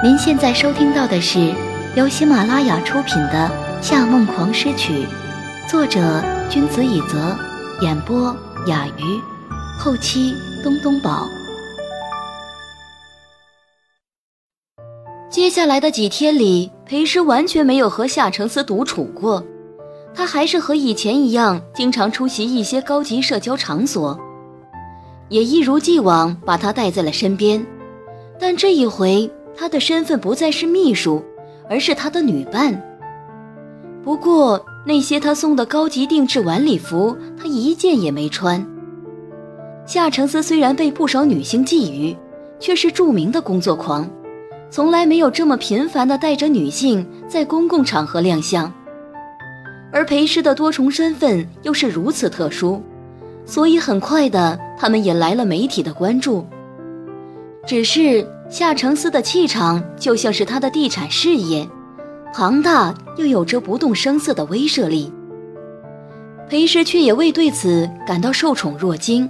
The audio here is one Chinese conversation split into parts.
您现在收听到的是由喜马拉雅出品的《夏梦狂诗曲》，作者君子以泽，演播雅鱼，后期东东宝。接下来的几天里，裴师完全没有和夏承思独处过，他还是和以前一样，经常出席一些高级社交场所，也一如既往把他带在了身边。但这一回，他的身份不再是秘书，而是他的女伴。不过，那些他送的高级定制晚礼服，他一件也没穿。夏承思虽然被不少女性觊觎，却是著名的工作狂，从来没有这么频繁的带着女性在公共场合亮相。而裴师的多重身份又是如此特殊，所以很快的，他们引来了媒体的关注。只是夏承思的气场就像是他的地产事业，庞大又有着不动声色的威慑力。裴氏却也未对此感到受宠若惊。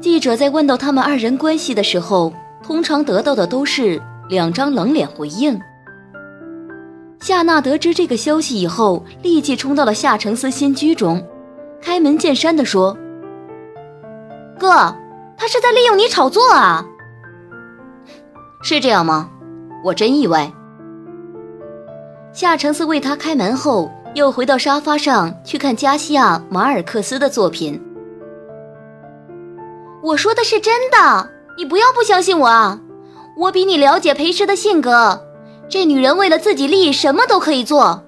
记者在问到他们二人关系的时候，通常得到的都是两张冷脸回应。夏娜得知这个消息以后，立即冲到了夏承思新居中，开门见山地说：“哥，他是在利用你炒作啊！”是这样吗？我真意外。夏承思为他开门后，又回到沙发上去看加西亚·马尔克斯的作品。我说的是真的，你不要不相信我啊！我比你了解裴氏的性格，这女人为了自己利益什么都可以做。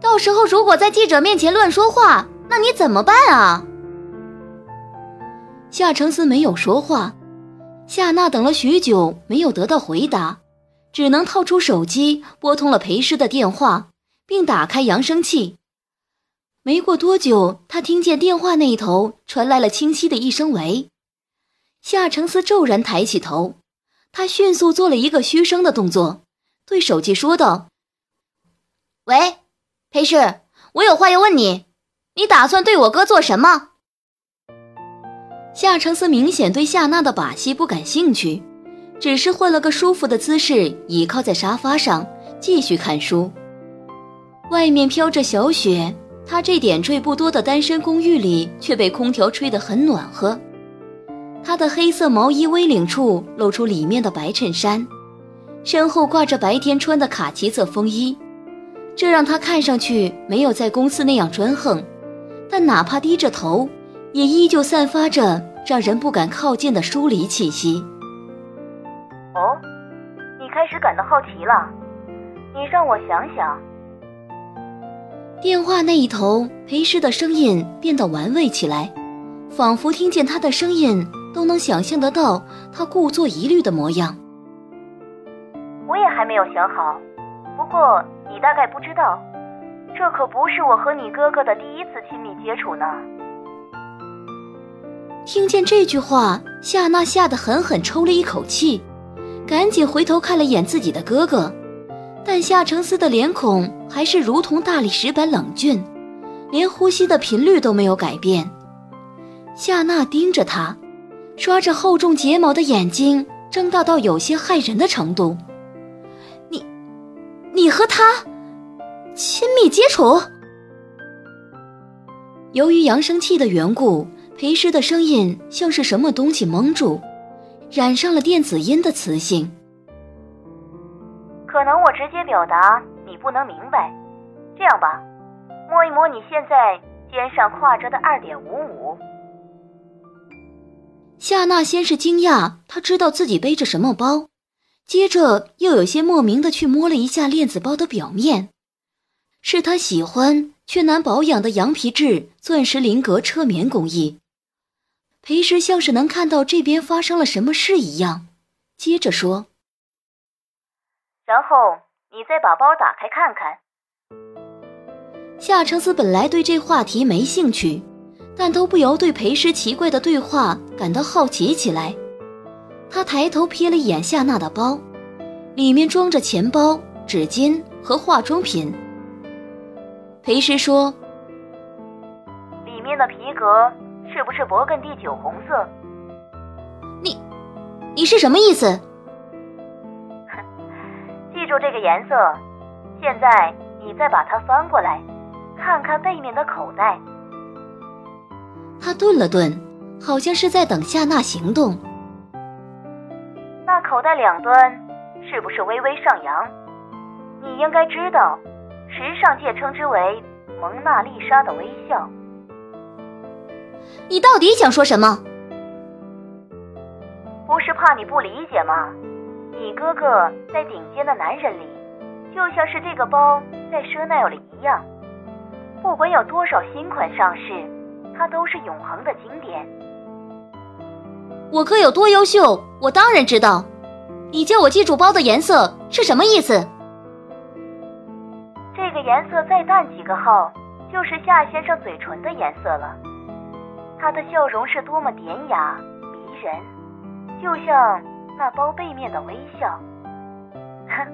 到时候如果在记者面前乱说话，那你怎么办啊？夏承思没有说话。夏娜等了许久，没有得到回答，只能掏出手机拨通了裴师的电话，并打开扬声器。没过多久，他听见电话那一头传来了清晰的一声“喂”。夏承思骤然抬起头，他迅速做了一个嘘声的动作，对手机说道：“喂，裴氏，我有话要问你，你打算对我哥做什么？”夏承思明显对夏娜的把戏不感兴趣，只是换了个舒服的姿势，倚靠在沙发上继续看书。外面飘着小雪，他这点缀不多的单身公寓里却被空调吹得很暖和。他的黑色毛衣 V 领处露出里面的白衬衫，身后挂着白天穿的卡其色风衣，这让他看上去没有在公司那样专横，但哪怕低着头。也依旧散发着让人不敢靠近的疏离气息。哦，你开始感到好奇了？你让我想想。电话那一头，裴师的声音变得玩味起来，仿佛听见他的声音都能想象得到他故作疑虑的模样。我也还没有想好，不过你大概不知道，这可不是我和你哥哥的第一次亲密接触呢。听见这句话，夏娜吓得狠狠抽了一口气，赶紧回头看了眼自己的哥哥，但夏承思的脸孔还是如同大理石般冷峻，连呼吸的频率都没有改变。夏娜盯着他，刷着厚重睫毛的眼睛睁大到有些骇人的程度。你，你和他亲密接触？由于扬声器的缘故。裴师的声音像是什么东西蒙住，染上了电子音的磁性。可能我直接表达你不能明白，这样吧，摸一摸你现在肩上挎着的二点五五。夏娜先是惊讶，她知道自己背着什么包，接着又有些莫名的去摸了一下链子包的表面，是她喜欢却难保养的羊皮质钻石菱格车棉工艺。裴师像是能看到这边发生了什么事一样，接着说：“然后你再把包打开看看。”夏承思本来对这话题没兴趣，但都不由对裴师奇怪的对话感到好奇起来。他抬头瞥了一眼夏娜的包，里面装着钱包、纸巾和化妆品。裴师说：“里面的皮革。”是不是勃艮第酒红色？你，你是什么意思？记住这个颜色。现在你再把它翻过来，看看背面的口袋。他顿了顿，好像是在等夏娜行动。那口袋两端是不是微微上扬？你应该知道，时尚界称之为“蒙娜丽莎的微笑”。你到底想说什么？不是怕你不理解吗？你哥哥在顶尖的男人里，就像是这个包在奢奈尔里一样，不管有多少新款上市，它都是永恒的经典。我哥有多优秀，我当然知道。你叫我记住包的颜色是什么意思？这个颜色再淡几个号，就是夏先生嘴唇的颜色了。他的笑容是多么典雅迷人，就像那包背面的微笑。哼，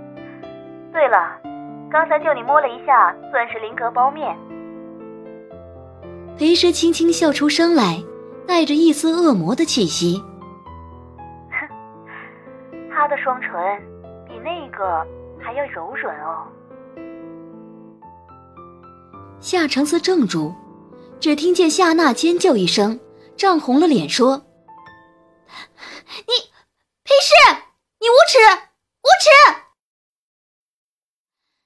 对了，刚才叫你摸了一下钻石菱格包面。裴诗轻轻笑出声来，带着一丝恶魔的气息。哼，他的双唇比那个还要柔软哦。夏承思怔住。只听见夏娜尖叫一声，涨红了脸说：“你，裴氏，你无耻，无耻！”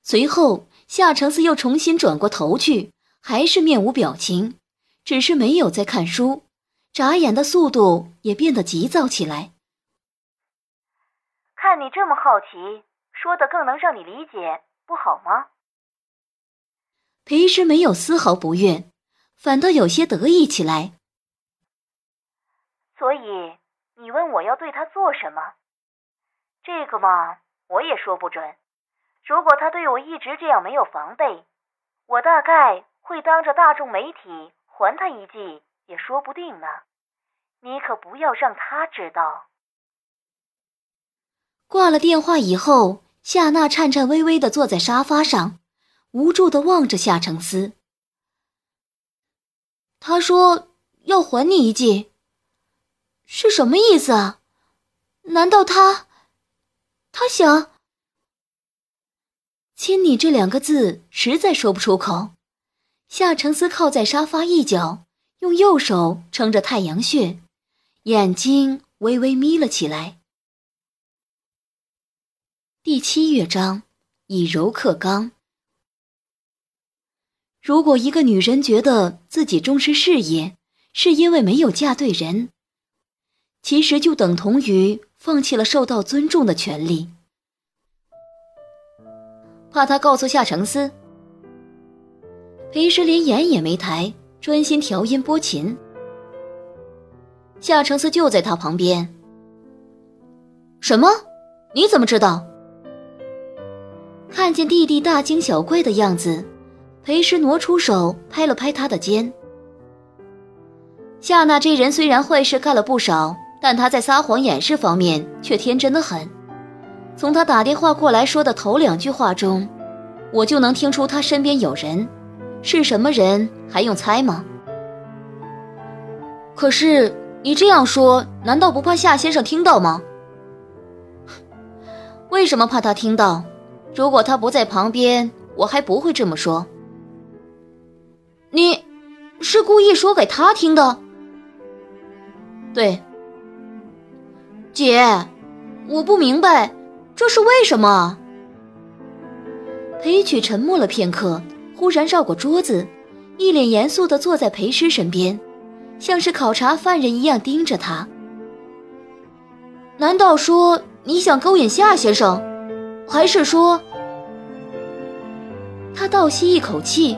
随后，夏承思又重新转过头去，还是面无表情，只是没有在看书，眨眼的速度也变得急躁起来。看你这么好奇，说的更能让你理解，不好吗？裴氏没有丝毫不悦。反倒有些得意起来。所以你问我要对他做什么？这个嘛，我也说不准。如果他对我一直这样没有防备，我大概会当着大众媒体还他一记，也说不定呢。你可不要让他知道。挂了电话以后，夏娜颤颤巍巍的坐在沙发上，无助的望着夏承思。他说要还你一记，是什么意思啊？难道他，他想亲你这两个字实在说不出口。夏承思靠在沙发一角，用右手撑着太阳穴，眼睛微微眯了起来。第七乐章，以柔克刚。如果一个女人觉得自己重视事业，是因为没有嫁对人，其实就等同于放弃了受到尊重的权利。怕他告诉夏承思，裴时连眼也没抬，专心调音拨琴。夏承思就在他旁边。什么？你怎么知道？看见弟弟大惊小怪的样子。裴师挪出手，拍了拍他的肩。夏娜这人虽然坏事干了不少，但她在撒谎掩饰方面却天真的很。从他打电话过来说的头两句话中，我就能听出他身边有人，是什么人还用猜吗？可是你这样说，难道不怕夏先生听到吗？为什么怕他听到？如果他不在旁边，我还不会这么说。你，是故意说给他听的？对，姐，我不明白，这是为什么？裴曲沉默了片刻，忽然绕过桌子，一脸严肃的坐在裴师身边，像是考察犯人一样盯着他。难道说你想勾引夏先生，还是说？他倒吸一口气。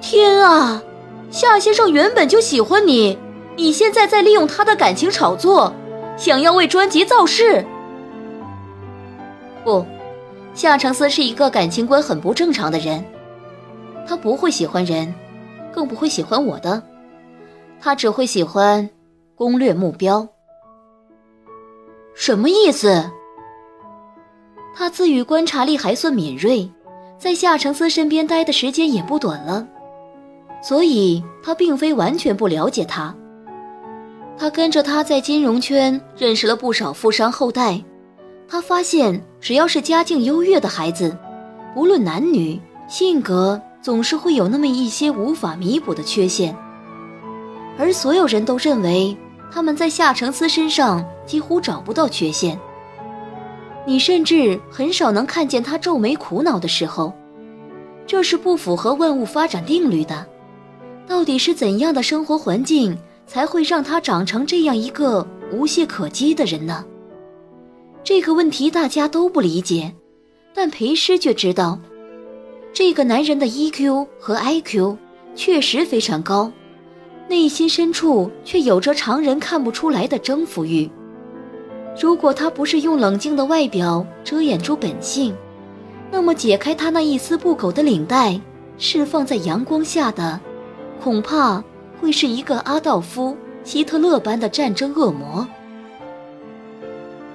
天啊，夏先生原本就喜欢你，你现在在利用他的感情炒作，想要为专辑造势。不，夏承思是一个感情观很不正常的人，他不会喜欢人，更不会喜欢我的，他只会喜欢攻略目标。什么意思？他自语观察力还算敏锐。在夏承思身边待的时间也不短了，所以他并非完全不了解他。他跟着他在金融圈认识了不少富商后代，他发现只要是家境优越的孩子，不论男女，性格总是会有那么一些无法弥补的缺陷，而所有人都认为他们在夏承思身上几乎找不到缺陷。你甚至很少能看见他皱眉苦恼的时候，这是不符合万物发展定律的。到底是怎样的生活环境才会让他长成这样一个无懈可击的人呢？这个问题大家都不理解，但裴师却知道，这个男人的 EQ 和 IQ 确实非常高，内心深处却有着常人看不出来的征服欲。如果他不是用冷静的外表遮掩住本性，那么解开他那一丝不苟的领带，释放在阳光下的。恐怕会是一个阿道夫·希特勒般的战争恶魔。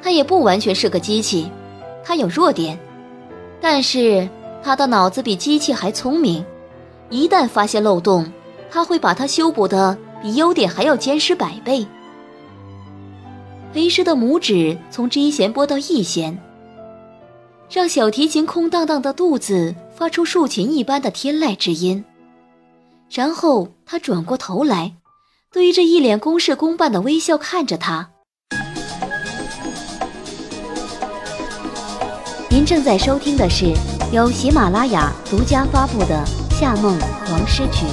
他也不完全是个机器，他有弱点，但是他的脑子比机器还聪明。一旦发现漏洞，他会把它修补的比优点还要坚实百倍。裴师的拇指从 G 弦拨到 E 弦，让小提琴空荡荡的肚子发出竖琴一般的天籁之音。然后他转过头来，对着一脸公事公办的微笑看着他。您正在收听的是由喜马拉雅独家发布的《夏梦黄诗曲》。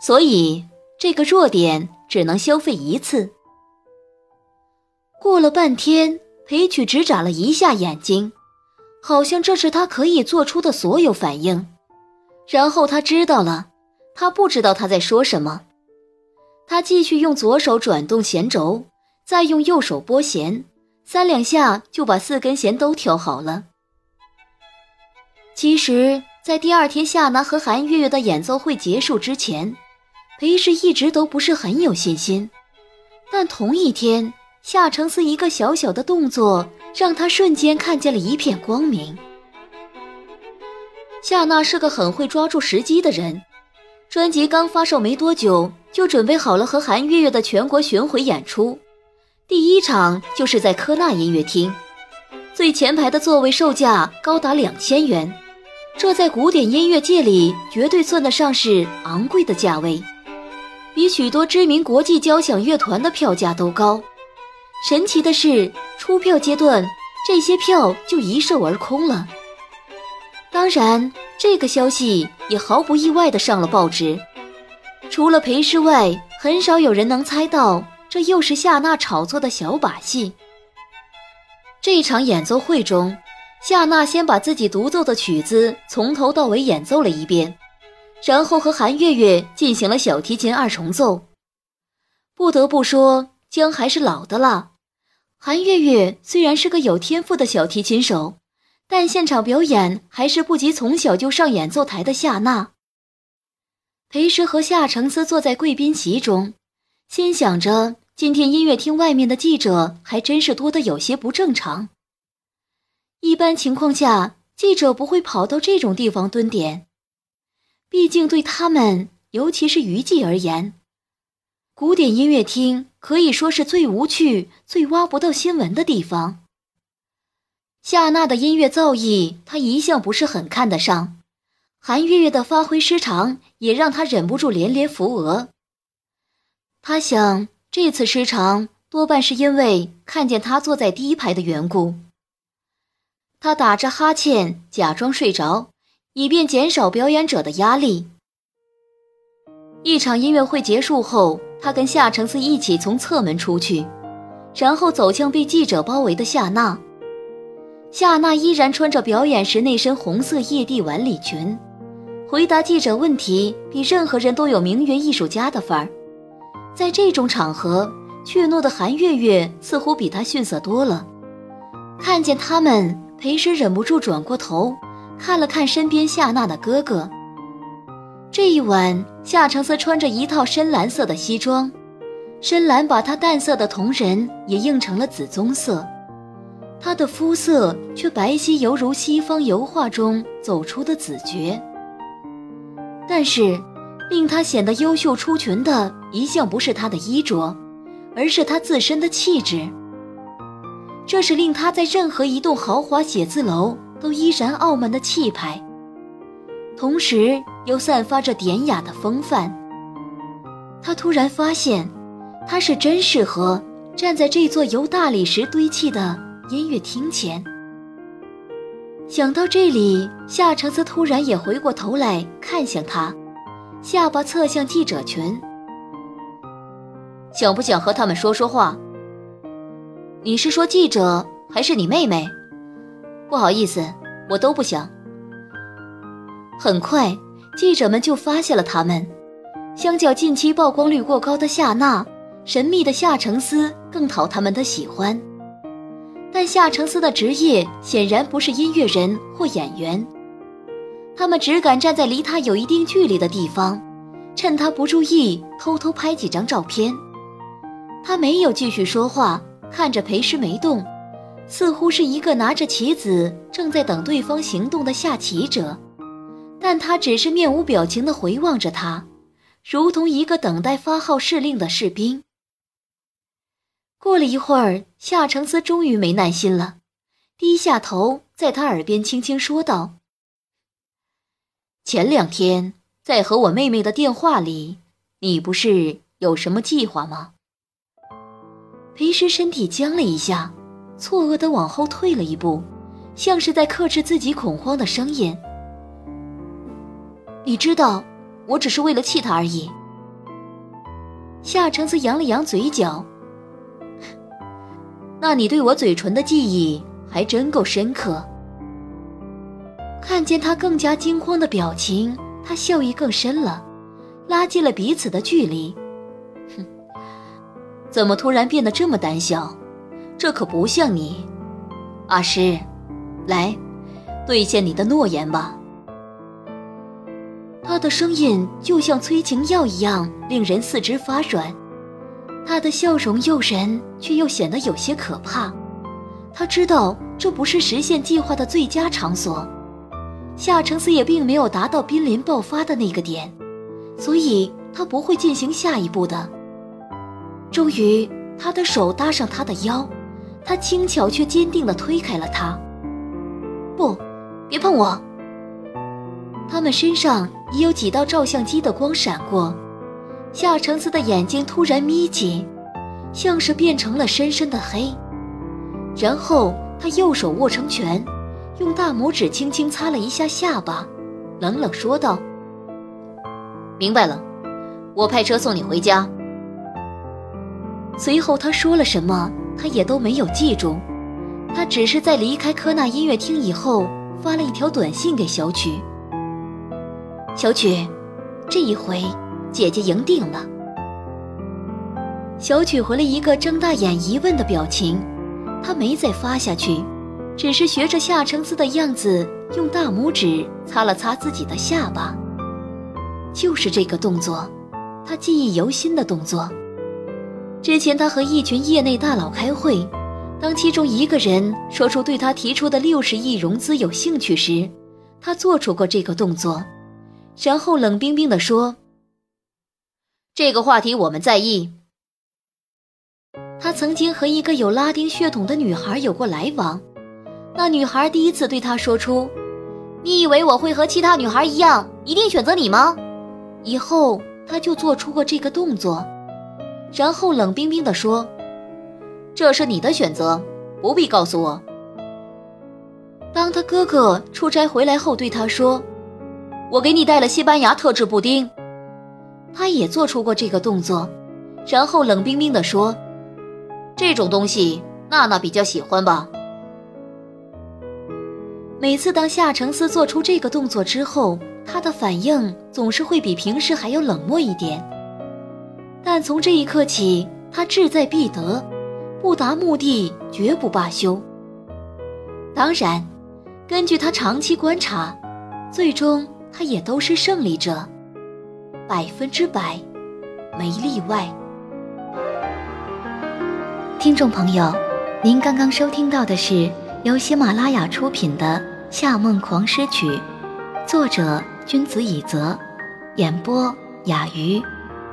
所以这个弱点只能消费一次。过了半天，裴曲只眨了一下眼睛。好像这是他可以做出的所有反应，然后他知道了，他不知道他在说什么。他继续用左手转动弦轴，再用右手拨弦，三两下就把四根弦都调好了。其实，在第二天夏楠和韩月月的演奏会结束之前，裴氏一直都不是很有信心，但同一天。夏承思一个小小的动作，让他瞬间看见了一片光明。夏娜是个很会抓住时机的人，专辑刚发售没多久，就准备好了和韩月月的全国巡回演出。第一场就是在科纳音乐厅，最前排的座位售价高达两千元，这在古典音乐界里绝对算得上是昂贵的价位，比许多知名国际交响乐团的票价都高。神奇的是，出票阶段这些票就一售而空了。当然，这个消息也毫不意外的上了报纸。除了裴师外，很少有人能猜到这又是夏娜炒作的小把戏。这场演奏会中，夏娜先把自己独奏的曲子从头到尾演奏了一遍，然后和韩月月进行了小提琴二重奏。不得不说，姜还是老的辣。韩月月虽然是个有天赋的小提琴手，但现场表演还是不及从小就上演奏台的夏娜。裴师和夏承思坐在贵宾席中，心想着今天音乐厅外面的记者还真是多得有些不正常。一般情况下，记者不会跑到这种地方蹲点，毕竟对他们，尤其是娱记而言。古典音乐厅可以说是最无趣、最挖不到新闻的地方。夏娜的音乐造诣，他一向不是很看得上；韩月月的发挥失常，也让他忍不住连连扶额。他想，这次失常多半是因为看见他坐在第一排的缘故。他打着哈欠，假装睡着，以便减少表演者的压力。一场音乐会结束后。他跟夏承思一起从侧门出去，然后走向被记者包围的夏娜。夏娜依然穿着表演时那身红色叶地晚礼裙，回答记者问题比任何人都有名媛艺术家的范儿。在这种场合，怯懦的韩月月似乎比她逊色多了。看见他们，裴时忍不住转过头，看了看身边夏娜的哥哥。这一晚，夏橙色穿着一套深蓝色的西装，深蓝把他淡色的瞳仁也映成了紫棕色，他的肤色却白皙，犹如西方油画中走出的子爵。但是，令他显得优秀出群的一向不是他的衣着，而是他自身的气质。这是令他在任何一栋豪华写字楼都依然傲慢的气派，同时又散发着典雅的风范。他突然发现，他是真适合站在这座由大理石堆砌的音乐厅前。想到这里，夏承思突然也回过头来看向他，下巴侧向记者群。想不想和他们说说话？你是说记者还是你妹妹？不好意思，我都不想。很快，记者们就发现了他们。相较近期曝光率过高的夏娜，神秘的夏承思更讨他们的喜欢。但夏承思的职业显然不是音乐人或演员，他们只敢站在离他有一定距离的地方，趁他不注意偷偷拍几张照片。他没有继续说话。看着裴师没动，似乎是一个拿着棋子正在等对方行动的下棋者，但他只是面无表情地回望着他，如同一个等待发号施令的士兵。过了一会儿，夏承思终于没耐心了，低下头在他耳边轻轻说道：“前两天在和我妹妹的电话里，你不是有什么计划吗？”裴师身体僵了一下，错愕地往后退了一步，像是在克制自己恐慌的声音。你知道，我只是为了气他而已。夏承思扬了扬嘴角。那你对我嘴唇的记忆还真够深刻。看见他更加惊慌的表情，他笑意更深了，拉近了彼此的距离。哼怎么突然变得这么胆小？这可不像你，阿诗，来，兑现你的诺言吧。他的声音就像催情药一样，令人四肢发软。他的笑容诱人，却又显得有些可怕。他知道这不是实现计划的最佳场所，夏承思也并没有达到濒临爆发的那个点，所以他不会进行下一步的。终于，他的手搭上他的腰，他轻巧却坚定地推开了他。不，别碰我。他们身上已有几道照相机的光闪过，夏承思的眼睛突然眯紧，像是变成了深深的黑。然后他右手握成拳，用大拇指轻轻擦了一下下巴，冷冷说道：“明白了，我派车送你回家。”随后他说了什么，他也都没有记住。他只是在离开科纳音乐厅以后，发了一条短信给小曲：“小曲，这一回姐姐赢定了。”小曲回了一个睁大眼疑问的表情，他没再发下去，只是学着夏承思的样子，用大拇指擦了擦自己的下巴。就是这个动作，他记忆犹新的动作。之前，他和一群业内大佬开会，当其中一个人说出对他提出的六十亿融资有兴趣时，他做出过这个动作，然后冷冰冰地说：“这个话题我们在意。”他曾经和一个有拉丁血统的女孩有过来往，那女孩第一次对他说出：“你以为我会和其他女孩一样，一定选择你吗？”以后他就做出过这个动作。然后冷冰冰地说：“这是你的选择，不必告诉我。”当他哥哥出差回来后，对他说：“我给你带了西班牙特制布丁。”他也做出过这个动作，然后冷冰冰地说：“这种东西娜娜比较喜欢吧。”每次当夏承思做出这个动作之后，他的反应总是会比平时还要冷漠一点。但从这一刻起，他志在必得，不达目的绝不罢休。当然，根据他长期观察，最终他也都是胜利者，百分之百，没例外。听众朋友，您刚刚收听到的是由喜马拉雅出品的《夏梦狂诗曲》，作者君子以泽，演播雅鱼。